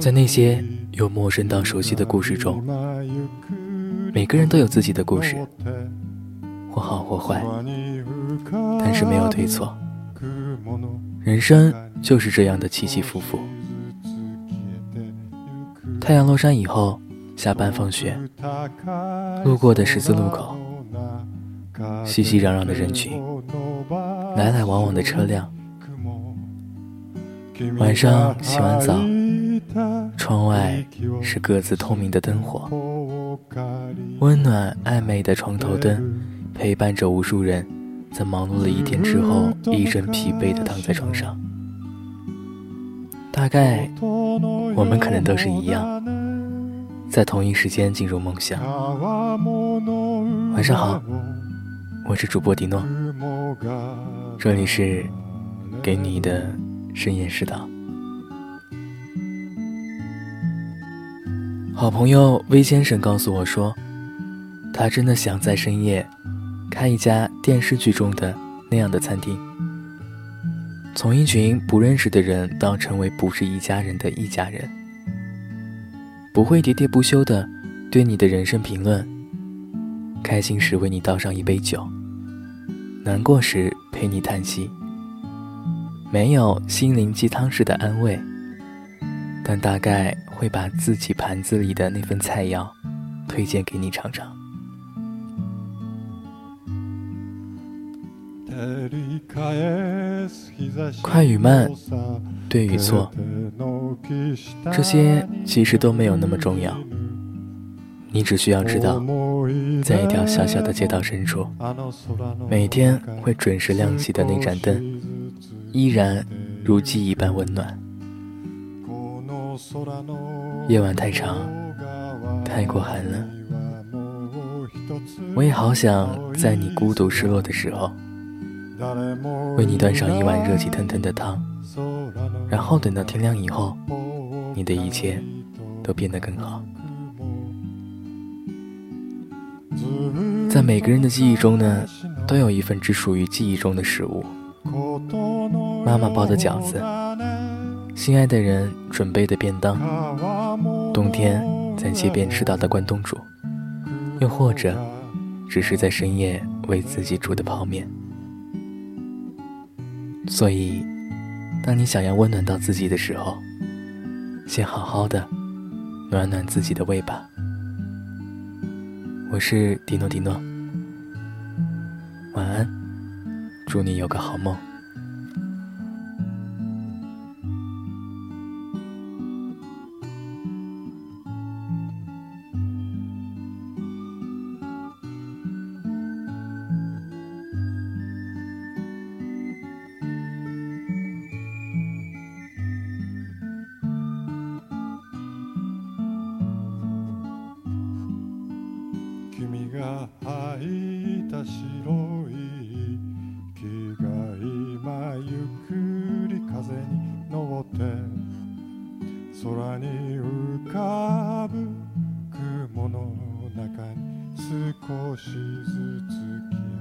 在那些由陌生到熟悉的故事中，每个人都有自己的故事，或好或坏，但是没有对错。人生就是这样的起起伏伏。太阳落山以后，下班放学，路过的十字路口，熙熙攘攘的人群，来来往往的车辆。晚上洗完澡，窗外是各自透明的灯火，温暖暧昧的床头灯陪伴着无数人，在忙碌了一天之后，一身疲惫的躺在床上。大概我们可能都是一样，在同一时间进入梦乡。晚上好，我是主播迪诺，这里是给你的。深夜食堂，好朋友魏先生告诉我说，他真的想在深夜开一家电视剧中的那样的餐厅，从一群不认识的人到成为不是一家人的一家人，不会喋喋不休的对你的人生评论，开心时为你倒上一杯酒，难过时陪你叹息。没有心灵鸡汤式的安慰，但大概会把自己盘子里的那份菜肴推荐给你尝尝。快与慢，对与错，这些其实都没有那么重要。你只需要知道，在一条小小的街道深处，每天会准时亮起的那盏灯。依然如记忆般温暖。夜晚太长，太过寒冷，我也好想在你孤独失落的时候，为你端上一碗热气腾腾的汤，然后等到天亮以后，你的一切都变得更好。在每个人的记忆中呢，都有一份只属于记忆中的食物。妈妈包的饺子，心爱的人准备的便当，冬天在街边吃到的关东煮，又或者只是在深夜为自己煮的泡面。所以，当你想要温暖到自己的时候，先好好的暖暖自己的胃吧。我是迪诺迪诺，晚安。祝你有个好梦。が吐いた白い木が今ゆっくり風に登って空に浮かぶ雲の中に少しずつ消え